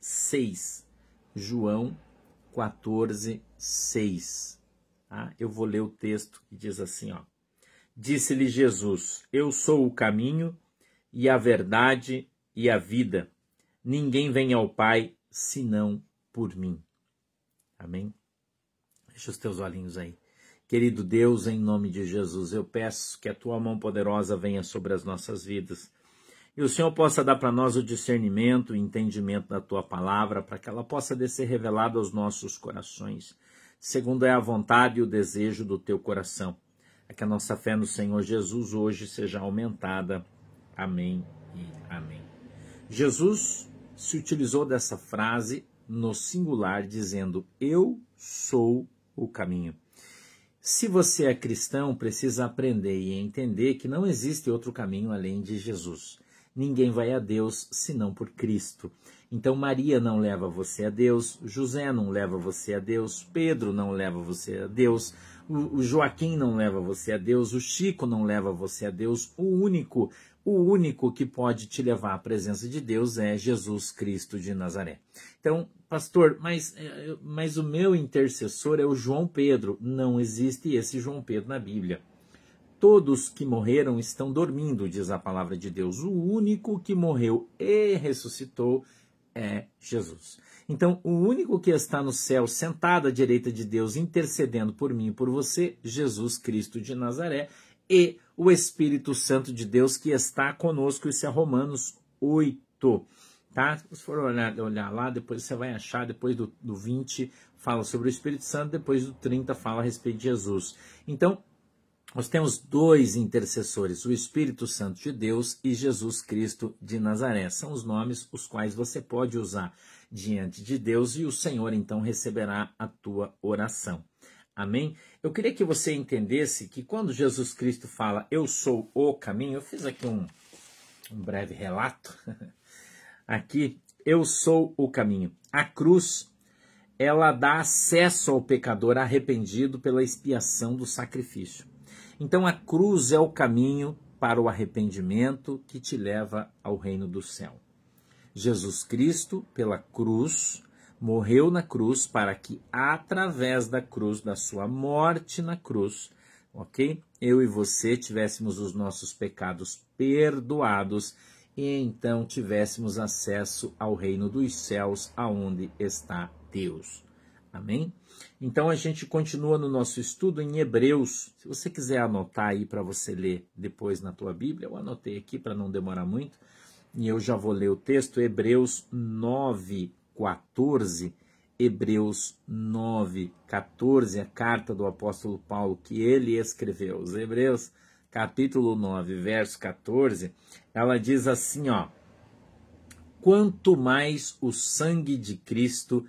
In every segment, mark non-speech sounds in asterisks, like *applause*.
6. João 14, 6. Tá? Eu vou ler o texto que diz assim, ó. Disse-lhe Jesus: Eu sou o caminho e a verdade e a vida. Ninguém vem ao Pai senão por mim. Amém? Deixa os teus olhinhos aí. Querido Deus, em nome de Jesus, eu peço que a tua mão poderosa venha sobre as nossas vidas. E o Senhor possa dar para nós o discernimento, o entendimento da tua palavra, para que ela possa descer revelada aos nossos corações, segundo é a vontade e o desejo do teu coração. É que a nossa fé no Senhor Jesus hoje seja aumentada. Amém e amém. Jesus se utilizou dessa frase no singular, dizendo: Eu sou o caminho. Se você é cristão, precisa aprender e entender que não existe outro caminho além de Jesus. Ninguém vai a Deus senão por Cristo. Então Maria não leva você a Deus, José não leva você a Deus, Pedro não leva você a Deus, o Joaquim não leva você a Deus, o Chico não leva você a Deus. O único, o único que pode te levar à presença de Deus é Jesus Cristo de Nazaré. Então, pastor, mas, é, mas o meu intercessor é o João Pedro. Não existe esse João Pedro na Bíblia. Todos que morreram estão dormindo, diz a palavra de Deus. O único que morreu e ressuscitou é Jesus. Então, o único que está no céu, sentado à direita de Deus, intercedendo por mim e por você, Jesus Cristo de Nazaré, e o Espírito Santo de Deus que está conosco. Isso é Romanos 8 tá? Se for olhar, olhar lá, depois você vai achar, depois do, do 20 fala sobre o Espírito Santo, depois do 30 fala a respeito de Jesus. Então, nós temos dois intercessores, o Espírito Santo de Deus e Jesus Cristo de Nazaré. São os nomes os quais você pode usar diante de Deus e o Senhor então receberá a tua oração. Amém? Eu queria que você entendesse que quando Jesus Cristo fala eu sou o caminho, eu fiz aqui um, um breve relato *laughs* aqui, eu sou o caminho. A cruz, ela dá acesso ao pecador arrependido pela expiação do sacrifício. Então a cruz é o caminho para o arrependimento que te leva ao reino do céu. Jesus Cristo, pela cruz, morreu na cruz para que, através da cruz, da sua morte na cruz, ok? Eu e você tivéssemos os nossos pecados perdoados e então tivéssemos acesso ao reino dos céus, aonde está Deus. Amém? Então a gente continua no nosso estudo em Hebreus. Se você quiser anotar aí para você ler depois na tua Bíblia, eu anotei aqui para não demorar muito, e eu já vou ler o texto, Hebreus 9, 14. Hebreus 9, 14, a carta do apóstolo Paulo que ele escreveu. Os Hebreus capítulo 9, verso 14, ela diz assim, ó: Quanto mais o sangue de Cristo,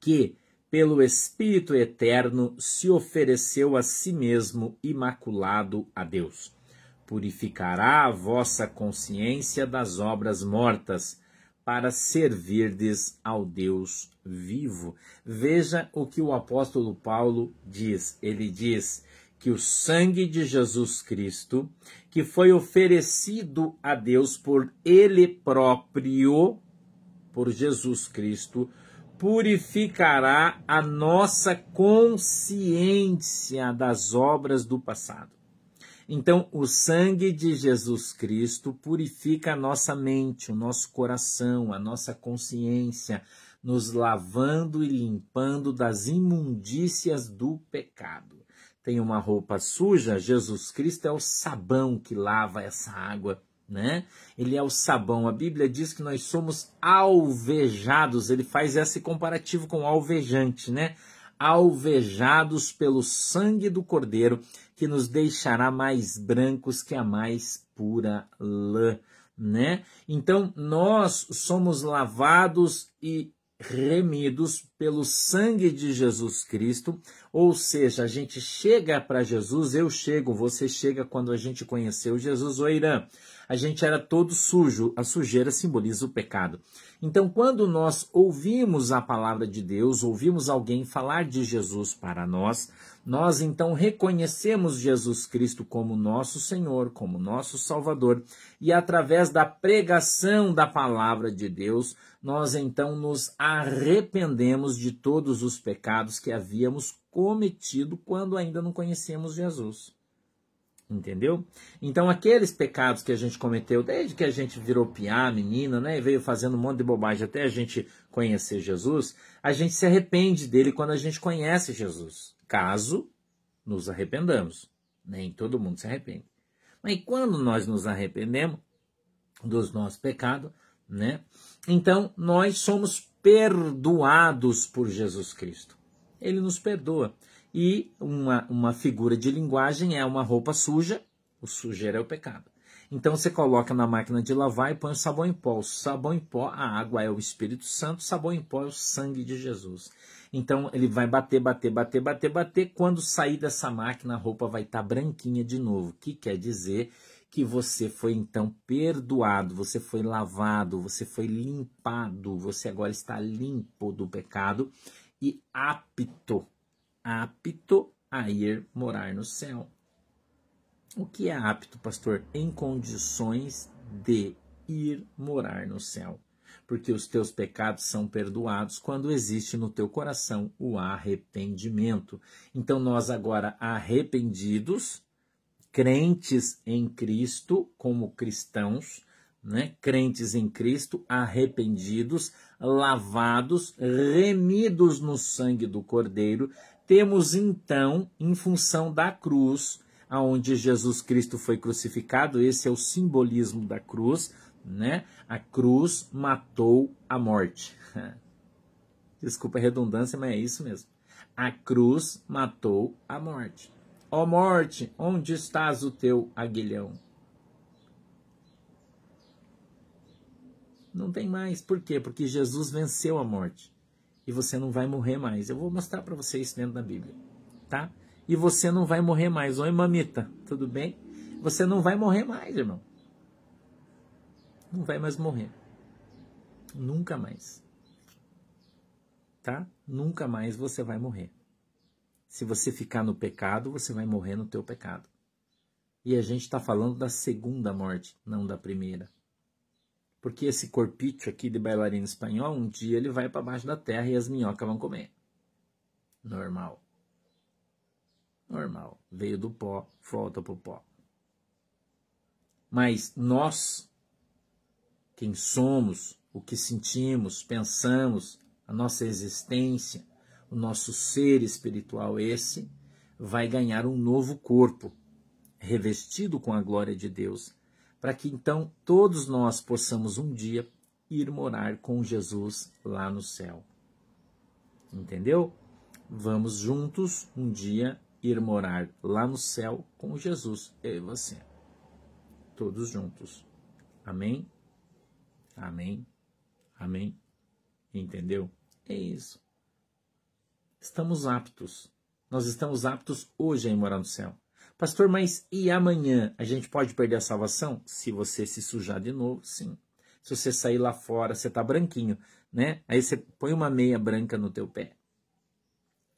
que pelo Espírito eterno se ofereceu a si mesmo imaculado a Deus, purificará a vossa consciência das obras mortas, para servirdes ao Deus vivo. Veja o que o apóstolo Paulo diz. Ele diz: que o sangue de Jesus Cristo, que foi oferecido a Deus por Ele próprio, por Jesus Cristo, purificará a nossa consciência das obras do passado. Então, o sangue de Jesus Cristo purifica a nossa mente, o nosso coração, a nossa consciência, nos lavando e limpando das imundícias do pecado. Tem uma roupa suja, Jesus Cristo é o sabão que lava essa água, né? Ele é o sabão. A Bíblia diz que nós somos alvejados, ele faz esse comparativo com alvejante, né? Alvejados pelo sangue do Cordeiro, que nos deixará mais brancos que a mais pura lã, né? Então, nós somos lavados e remidos pelo sangue de Jesus Cristo, ou seja, a gente chega para Jesus, eu chego, você chega quando a gente conheceu Jesus, o Irã. A gente era todo sujo. A sujeira simboliza o pecado. Então, quando nós ouvimos a palavra de Deus, ouvimos alguém falar de Jesus para nós, nós então reconhecemos Jesus Cristo como nosso Senhor, como nosso Salvador, e através da pregação da palavra de Deus, nós então nos arrependemos de todos os pecados que havíamos cometido quando ainda não conhecíamos Jesus. Entendeu? Então, aqueles pecados que a gente cometeu desde que a gente virou piá, menina, né, e veio fazendo um monte de bobagem até a gente conhecer Jesus, a gente se arrepende dele quando a gente conhece Jesus, caso nos arrependamos. Nem todo mundo se arrepende. Mas quando nós nos arrependemos dos nossos pecados, né, então nós somos perdoados por Jesus Cristo. Ele nos perdoa. E uma, uma figura de linguagem é uma roupa suja, o sujeira é o pecado. Então você coloca na máquina de lavar e põe o sabão em pó. O sabão em pó, a água é o Espírito Santo, o sabão em pó é o sangue de Jesus. Então ele vai bater, bater, bater, bater, bater. Quando sair dessa máquina, a roupa vai estar tá branquinha de novo. O que quer dizer que você foi então perdoado, você foi lavado, você foi limpado, você agora está limpo do pecado e apto apto a ir morar no céu. O que é apto, pastor? Em condições de ir morar no céu. Porque os teus pecados são perdoados quando existe no teu coração o arrependimento. Então, nós agora arrependidos, crentes em Cristo, como cristãos, né? crentes em Cristo, arrependidos, lavados, remidos no sangue do Cordeiro, temos então, em função da cruz, aonde Jesus Cristo foi crucificado, esse é o simbolismo da cruz, né? A cruz matou a morte. *laughs* Desculpa a redundância, mas é isso mesmo. A cruz matou a morte. Ó oh morte, onde estás o teu aguilhão? Não tem mais. Por quê? Porque Jesus venceu a morte e você não vai morrer mais. Eu vou mostrar para você isso dentro da Bíblia, tá? E você não vai morrer mais. Oi, mamita, tudo bem? Você não vai morrer mais, irmão. Não vai mais morrer. Nunca mais. Tá? Nunca mais você vai morrer. Se você ficar no pecado, você vai morrer no teu pecado. E a gente está falando da segunda morte, não da primeira. Porque esse corpício aqui de bailarino espanhol, um dia ele vai para baixo da terra e as minhocas vão comer. Normal. Normal. Veio do pó, volta pro pó. Mas nós, quem somos, o que sentimos, pensamos, a nossa existência, o nosso ser espiritual, esse, vai ganhar um novo corpo, revestido com a glória de Deus, para que então todos nós possamos um dia ir morar com Jesus lá no céu. Entendeu? Vamos juntos um dia ir morar lá no céu com Jesus, eu e você. Todos juntos. Amém? Amém? Amém? Entendeu? É isso. Estamos aptos. Nós estamos aptos hoje a ir morar no céu. Pastor, mas e amanhã? A gente pode perder a salvação? Se você se sujar de novo, sim. Se você sair lá fora, você tá branquinho, né? Aí você põe uma meia branca no teu pé.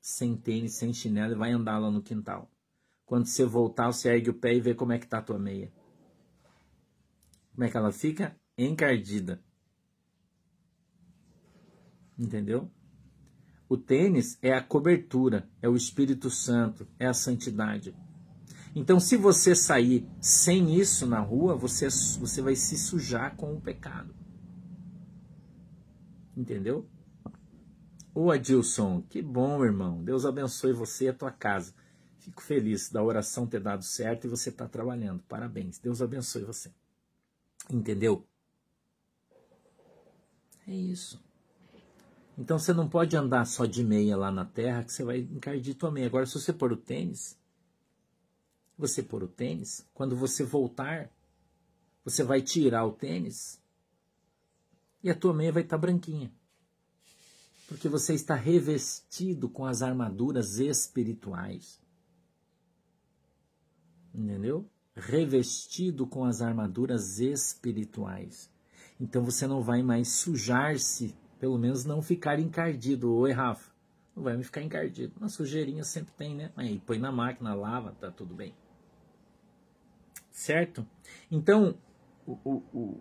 Sem tênis, sem chinelo, e vai andar lá no quintal. Quando você voltar, você ergue o pé e vê como é que tá a tua meia. Como é que ela fica? Encardida. Entendeu? O tênis é a cobertura, é o Espírito Santo, é a santidade. Então, se você sair sem isso na rua, você, você vai se sujar com o pecado. Entendeu? Ô Adilson, que bom, irmão. Deus abençoe você e a tua casa. Fico feliz da oração ter dado certo e você está trabalhando. Parabéns. Deus abençoe você. Entendeu? É isso. Então você não pode andar só de meia lá na terra que você vai encardir tua meia. Agora, se você pôr o tênis, você pôr o tênis, quando você voltar, você vai tirar o tênis e a tua meia vai estar tá branquinha. Porque você está revestido com as armaduras espirituais. Entendeu? revestido com as armaduras espirituais. Então você não vai mais sujar-se, pelo menos não ficar encardido. Oi, Rafa. Não vai me ficar encardido. Uma sujeirinha sempre tem, né? Aí põe na máquina, lava, tá tudo bem. Certo? Então, o, o,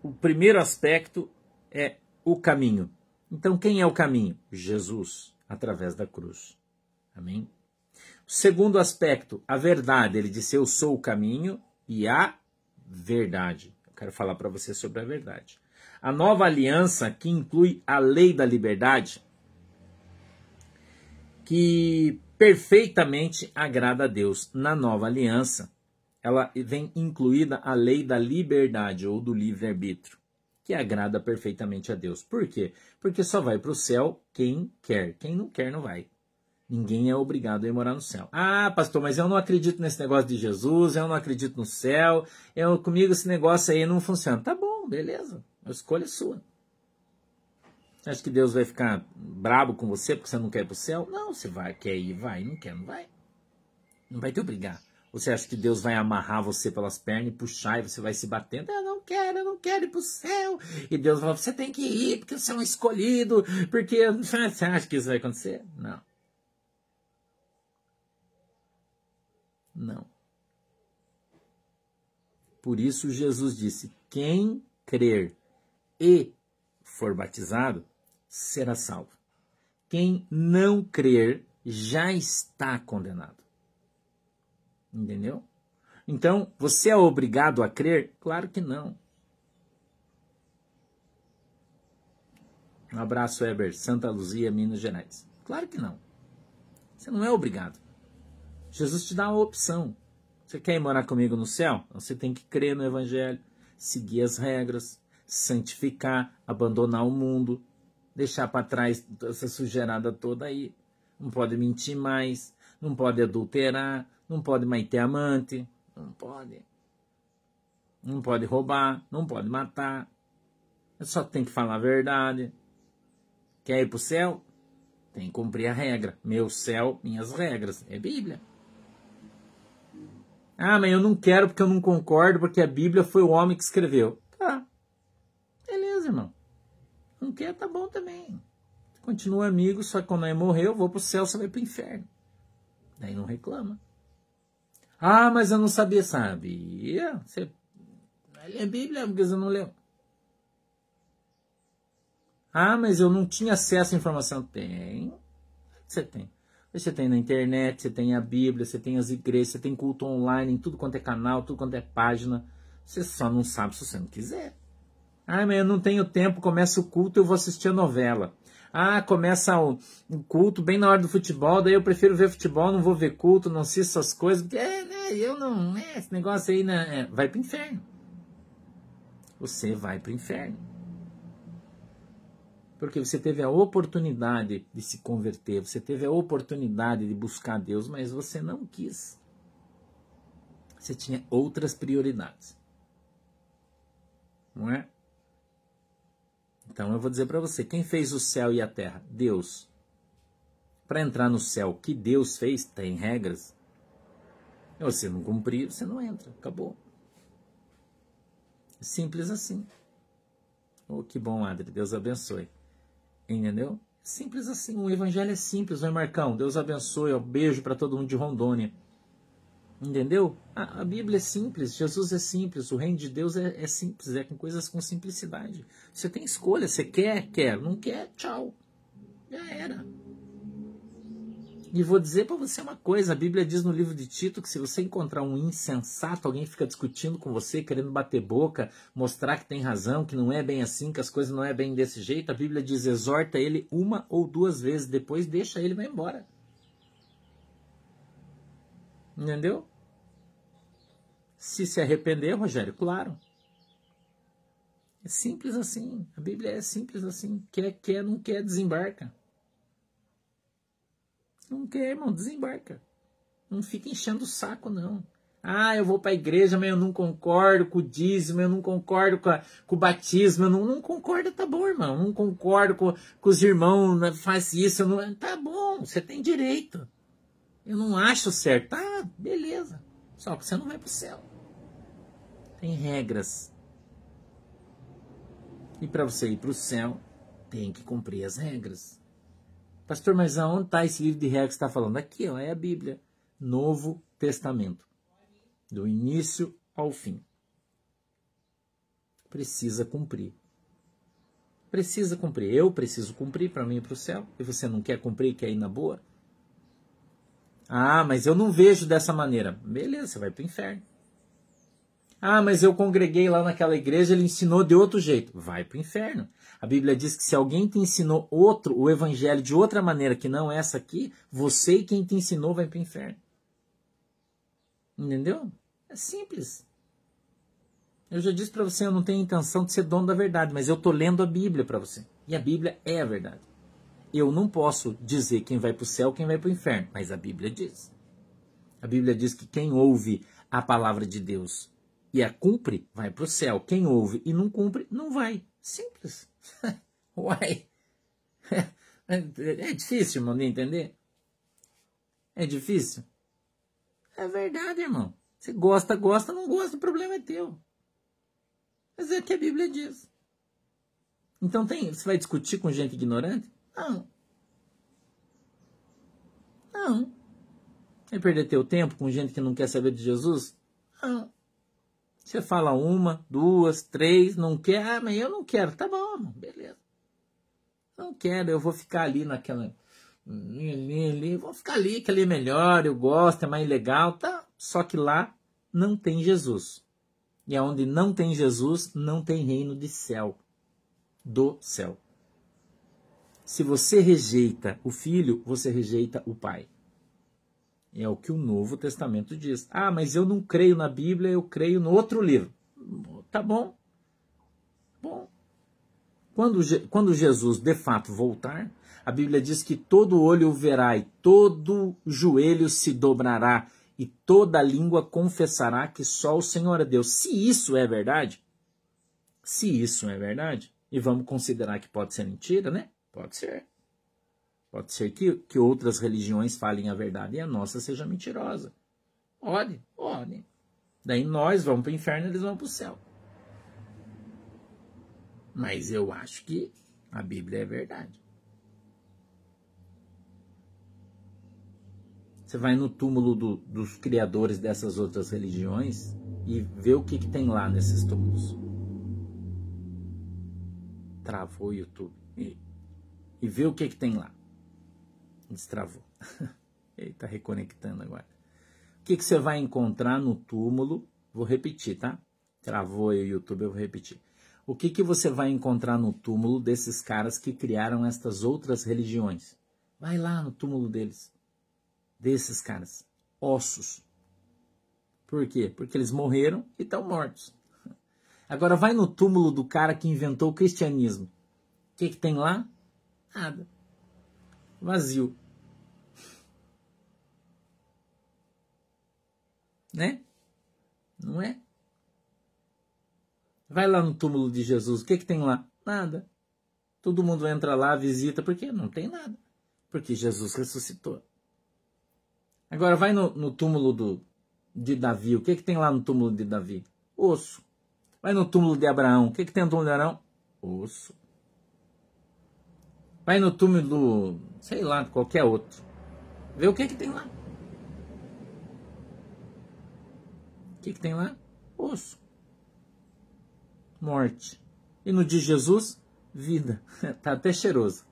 o, primeiro aspecto é o caminho. Então, quem é o caminho? Jesus, através da cruz. Amém? O segundo aspecto, a verdade. Ele disse: Eu sou o caminho e a verdade. Eu quero falar para você sobre a verdade. A nova aliança, que inclui a lei da liberdade, que perfeitamente agrada a Deus. Na nova aliança, ela vem incluída a lei da liberdade ou do livre-arbítrio, que agrada perfeitamente a Deus. Por quê? Porque só vai para o céu quem quer. Quem não quer, não vai. Ninguém é obrigado a ir morar no céu. Ah, pastor, mas eu não acredito nesse negócio de Jesus, eu não acredito no céu, eu, comigo esse negócio aí não funciona. Tá bom, beleza. A escolha é sua. Você acha que Deus vai ficar brabo com você porque você não quer ir para o céu? Não, você vai, quer ir, vai, não quer, não vai. Não vai te obrigar. Você acha que Deus vai amarrar você pelas pernas e puxar e você vai se batendo? Eu não quero, eu não quero ir para o céu. E Deus vai falar, você tem que ir porque você é um escolhido, porque *laughs* você acha que isso vai acontecer? Não. Não. Por isso Jesus disse: quem crer e for batizado será salvo. Quem não crer já está condenado. Entendeu? Então, você é obrigado a crer? Claro que não. Um abraço, Eber, Santa Luzia, Minas Gerais. Claro que não. Você não é obrigado. Jesus te dá a opção. Você quer ir morar comigo no céu? Você tem que crer no Evangelho, seguir as regras, santificar, abandonar o mundo, deixar para trás essa sujeirada toda aí. Não pode mentir mais, não pode adulterar, não pode mais ter amante, não pode. Não pode roubar, não pode matar. Só tem que falar a verdade. Quer ir para o céu? Tem que cumprir a regra. Meu céu, minhas regras. É Bíblia. Ah, mas eu não quero porque eu não concordo, porque a Bíblia foi o homem que escreveu. Tá. Beleza, irmão. Não quer, tá bom também. Continua amigo, só que quando ele morrer, eu vou pro céu, você vai pro inferno. Daí não reclama. Ah, mas eu não sabia. Sabia? Você lê a Bíblia, porque você não leu. Ah, mas eu não tinha acesso à informação. Tem. Você tem. Você tem na internet, você tem a Bíblia, você tem as igrejas, você tem culto online em tudo quanto é canal, tudo quanto é página. Você só não sabe se você não quiser. Ah, mas eu não tenho tempo, começa o culto, eu vou assistir a novela. Ah, começa o, culto bem na hora do futebol, daí eu prefiro ver futebol, não vou ver culto, não assisto essas coisas, porque é, né, eu não, é, esse negócio aí, né, é, vai pro inferno. Você vai pro inferno. Porque você teve a oportunidade de se converter, você teve a oportunidade de buscar Deus, mas você não quis. Você tinha outras prioridades. Não é? Então eu vou dizer para você: quem fez o céu e a terra? Deus. Para entrar no céu, que Deus fez, tem regras. Se você não cumprir, você não entra. Acabou. Simples assim. Oh, que bom, Adri. Deus abençoe. Entendeu? Simples assim. O evangelho é simples, não é, Marcão? Deus abençoe. Um beijo para todo mundo de Rondônia. Entendeu? A, a, Bíblia é simples, Jesus é simples, o reino de Deus é, é, simples, é com coisas com simplicidade. Você tem escolha, você quer, quer, não quer, tchau. Já era. E vou dizer para você uma coisa: a Bíblia diz no livro de Tito que se você encontrar um insensato, alguém fica discutindo com você, querendo bater boca, mostrar que tem razão, que não é bem assim, que as coisas não é bem desse jeito, a Bíblia diz: exorta ele uma ou duas vezes, depois deixa ele vai embora. Entendeu? Se se arrepender, Rogério, claro. É simples assim. A Bíblia é simples assim. Quer, quer, não quer, desembarca. Não quer, irmão, desembarca. Não fica enchendo o saco, não. Ah, eu vou para a igreja, mas eu não concordo com o dízimo, eu não concordo com, a, com o batismo, eu não, não concordo, tá bom, irmão. Não concordo com, com os irmãos, né, faz isso, não, tá bom, você tem direito. Eu não acho certo. Tá, beleza. Só que você não vai para o céu. Tem regras. E para você ir para o céu, tem que cumprir as regras. Pastor, mas aonde está esse livro de regras que está falando? Aqui, ó, é a Bíblia. Novo Testamento. Do início ao fim. Precisa cumprir. Precisa cumprir. Eu preciso cumprir para mim ir para o céu. E você não quer cumprir, quer ir na boa? Ah, mas eu não vejo dessa maneira. Beleza, você vai para o inferno. Ah, mas eu congreguei lá naquela igreja, ele ensinou de outro jeito. Vai para o inferno. A Bíblia diz que se alguém te ensinou outro, o evangelho de outra maneira que não essa aqui, você e quem te ensinou vai para o inferno. Entendeu? É simples. Eu já disse para você, eu não tenho intenção de ser dono da verdade, mas eu estou lendo a Bíblia para você. E a Bíblia é a verdade. Eu não posso dizer quem vai para o céu, quem vai para o inferno, mas a Bíblia diz. A Bíblia diz que quem ouve a palavra de Deus e a cumpre, vai para o céu. Quem ouve e não cumpre, não vai. Simples. *laughs* Uai. *laughs* É difícil, irmão, de entender? É difícil? É verdade, irmão. Você gosta, gosta, não gosta, o problema é teu. Mas é o que a Bíblia diz. Então tem, você vai discutir com gente ignorante? Não. Não. Vai perder teu tempo com gente que não quer saber de Jesus? Não. Você fala uma, duas, três, não quer, ah, mas eu não quero. Tá bom, beleza. Não quero, eu vou ficar ali naquela. Ali, ali, vou ficar ali, que ali é melhor, eu gosto, é mais legal, tá? Só que lá não tem Jesus. E aonde não tem Jesus, não tem reino de céu, do céu. Se você rejeita o filho, você rejeita o pai. É o que o Novo Testamento diz. Ah, mas eu não creio na Bíblia, eu creio no outro livro. Tá bom. Bom. Quando, quando Jesus de fato voltar, a Bíblia diz que todo olho o verá e todo joelho se dobrará e toda língua confessará que só o Senhor é Deus. Se isso é verdade, se isso é verdade, e vamos considerar que pode ser mentira, né? Pode ser. Pode ser que, que outras religiões falem a verdade e a nossa seja mentirosa. Pode, pode. Daí nós vamos para o inferno e eles vão para o céu. Mas eu acho que a Bíblia é verdade. Você vai no túmulo do, dos criadores dessas outras religiões e vê o que, que tem lá nesses túmulos. Travou o YouTube. E, vê o que, que tem lá. Destravou. *laughs* Ele está reconectando agora. O que, que você vai encontrar no túmulo? Vou repetir, tá? Travou aí o YouTube, eu vou repetir. O que, que você vai encontrar no túmulo desses caras que criaram estas outras religiões? Vai lá no túmulo deles desses caras. Ossos. Por quê? Porque eles morreram e estão mortos. Agora vai no túmulo do cara que inventou o cristianismo. O que, que tem lá? Nada. Vazio. Né? Não é? Vai lá no túmulo de Jesus. O que, que tem lá? Nada. Todo mundo entra lá, visita, porque não tem nada. Porque Jesus ressuscitou. Agora vai no, no túmulo do, de Davi. O que, que tem lá no túmulo de Davi? Osso. Vai no túmulo de Abraão. O que, que tem no túmulo de Abraão? Osso. Vai no túmulo do, sei lá, qualquer outro. Vê o que, que tem lá. O que, que tem lá? Osso. Morte. E no de Jesus, vida. *laughs* tá até cheiroso.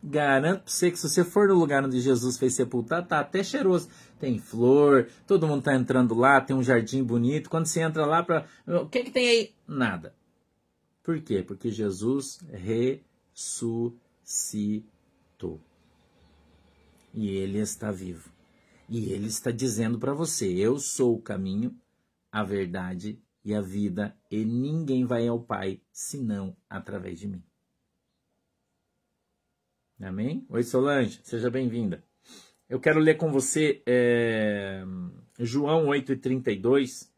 Garanto pra você que se você for no lugar onde Jesus fez sepultar, tá até cheiroso. Tem flor, todo mundo tá entrando lá, tem um jardim bonito. Quando você entra lá para, o que que tem aí? Nada. Por quê? Porque Jesus ressuscitou. E ele está vivo. E ele está dizendo para você: eu sou o caminho, a verdade e a vida, e ninguém vai ao Pai senão através de mim. Amém? Oi, Solange, seja bem-vinda. Eu quero ler com você é, João 8,32,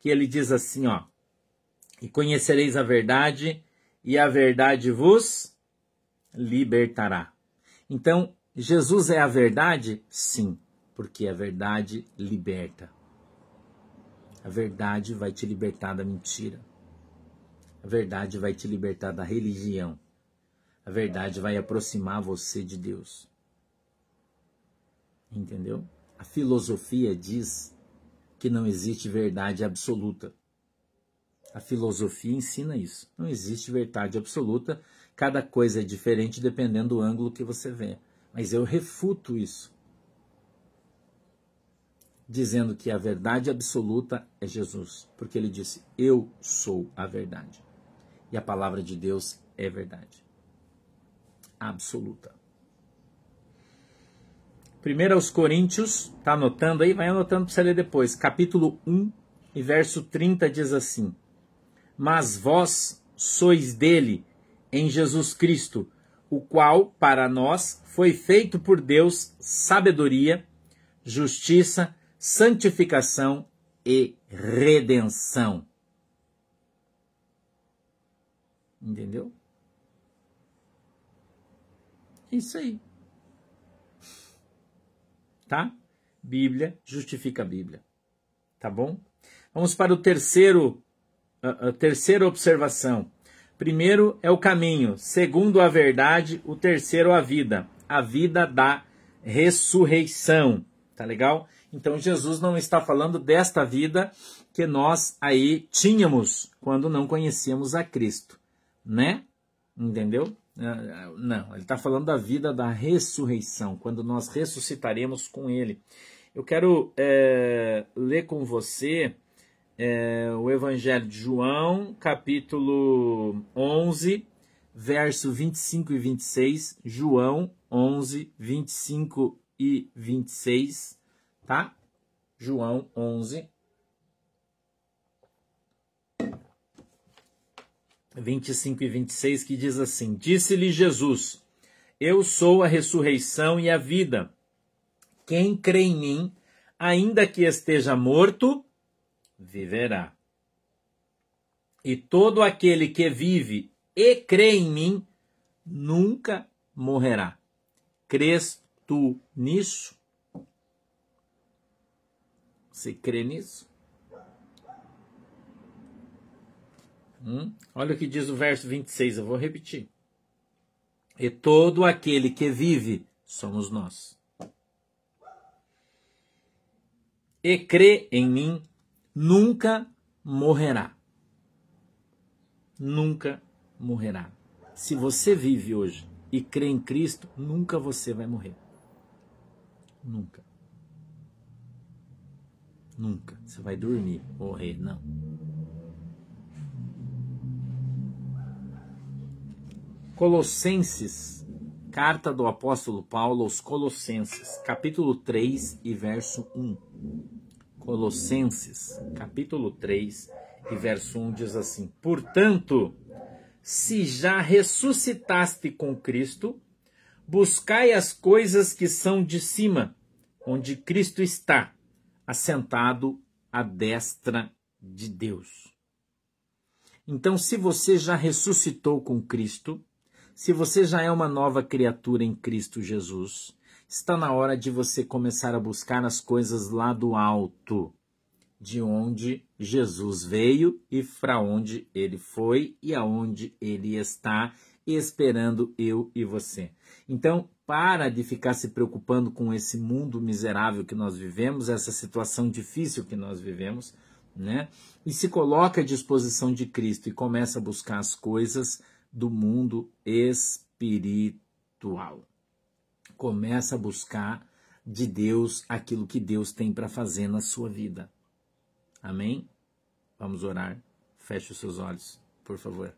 que ele diz assim: ó, E conhecereis a verdade, e a verdade vos libertará. Então, Jesus é a verdade? Sim, porque a verdade liberta. A verdade vai te libertar da mentira. A verdade vai te libertar da religião. A verdade vai aproximar você de Deus. Entendeu? A filosofia diz que não existe verdade absoluta. A filosofia ensina isso. Não existe verdade absoluta. Cada coisa é diferente dependendo do ângulo que você vê. Mas eu refuto isso. Dizendo que a verdade absoluta é Jesus. Porque ele disse: Eu sou a verdade. E a palavra de Deus é verdade. Absoluta. 1 aos Coríntios, tá anotando aí? Vai anotando para você ler depois. Capítulo 1 e verso 30 diz assim: Mas vós sois dele em Jesus Cristo, o qual para nós foi feito por Deus sabedoria, justiça, santificação e redenção. Entendeu? Isso aí. Tá? Bíblia justifica a Bíblia. Tá bom? Vamos para o terceiro, a, a terceira observação. Primeiro é o caminho, segundo a verdade, o terceiro a vida, a vida da ressurreição. Tá legal? Então Jesus não está falando desta vida que nós aí tínhamos quando não conhecíamos a Cristo, né? Entendeu? Não, ele está falando da vida da ressurreição, quando nós ressuscitaremos com ele. Eu quero é, ler com você é, o Evangelho de João, capítulo 11, verso 25 e 26. João 11, 25 e 26, tá? João 11. 25 e 26, que diz assim: Disse-lhe Jesus: Eu sou a ressurreição e a vida. Quem crê em mim, ainda que esteja morto, viverá. E todo aquele que vive e crê em mim nunca morrerá. Crês tu nisso? Você crê nisso? Hum? Olha o que diz o verso 26, eu vou repetir. E todo aquele que vive somos nós. E crê em mim nunca morrerá. Nunca morrerá. Se você vive hoje e crê em Cristo, nunca você vai morrer. Nunca. Nunca. Você vai dormir, morrer, não. Colossenses, carta do apóstolo Paulo aos Colossenses, capítulo 3 e verso 1. Colossenses, capítulo 3 e verso 1 diz assim: Portanto, se já ressuscitaste com Cristo, buscai as coisas que são de cima, onde Cristo está, assentado à destra de Deus. Então, se você já ressuscitou com Cristo, se você já é uma nova criatura em Cristo Jesus, está na hora de você começar a buscar as coisas lá do alto, de onde Jesus veio e para onde ele foi e aonde ele está, esperando eu e você. Então, para de ficar se preocupando com esse mundo miserável que nós vivemos, essa situação difícil que nós vivemos, né? E se coloca à disposição de Cristo e começa a buscar as coisas do mundo espiritual começa a buscar de Deus aquilo que Deus tem para fazer na sua vida. Amém? Vamos orar. Feche os seus olhos, por favor.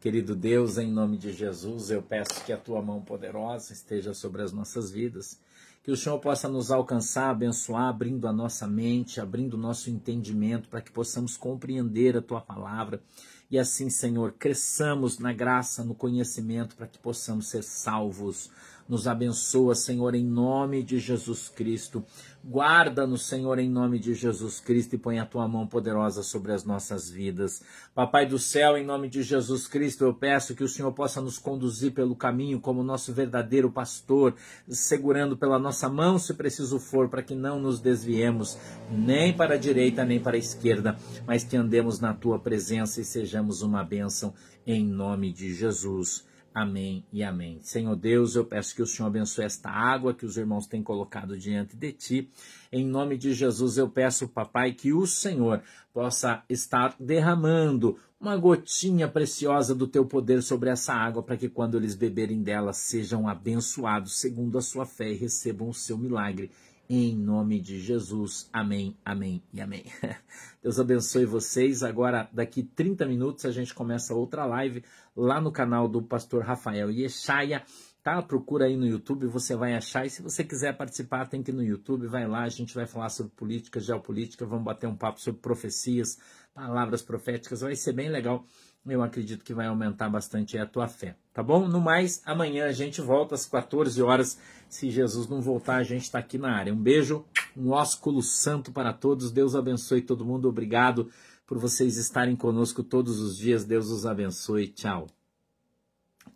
Querido Deus, em nome de Jesus, eu peço que a tua mão poderosa esteja sobre as nossas vidas. Que o Senhor possa nos alcançar, abençoar, abrindo a nossa mente, abrindo o nosso entendimento, para que possamos compreender a tua palavra E assim, Senhor, cresçamos na graça, no conhecimento, para que possamos ser salvos. Nos abençoa, Senhor, em nome de Jesus Cristo. Guarda-nos, Senhor, em nome de Jesus Cristo e põe a tua mão poderosa sobre as nossas vidas. Papai do céu, em nome de Jesus Cristo, eu peço que o Senhor possa nos conduzir pelo caminho como nosso verdadeiro pastor, segurando pela nossa mão, se preciso for, para que não nos desviemos nem para a direita nem para a esquerda, mas que andemos na tua presença e sejamos uma bênção em nome de Jesus. Amém e amém. Senhor Deus, eu peço que o Senhor abençoe esta água que os irmãos têm colocado diante de ti. Em nome de Jesus, eu peço, papai, que o Senhor possa estar derramando uma gotinha preciosa do teu poder sobre essa água, para que quando eles beberem dela sejam abençoados segundo a sua fé e recebam o seu milagre em nome de Jesus. Amém, amém e amém. *laughs* Deus abençoe vocês. Agora, daqui 30 minutos, a gente começa outra live lá no canal do pastor Rafael Yeshaya. Tá? Procura aí no YouTube, você vai achar. E se você quiser participar, tem que ir no YouTube, vai lá. A gente vai falar sobre política, geopolítica, vamos bater um papo sobre profecias, palavras proféticas. Vai ser bem legal eu acredito que vai aumentar bastante a tua fé, tá bom? No mais, amanhã a gente volta às 14 horas. Se Jesus não voltar, a gente está aqui na área. Um beijo, um ósculo santo para todos. Deus abençoe todo mundo. Obrigado por vocês estarem conosco todos os dias. Deus os abençoe. Tchau.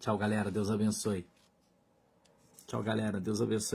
Tchau, galera. Deus abençoe. Tchau, galera. Deus abençoe.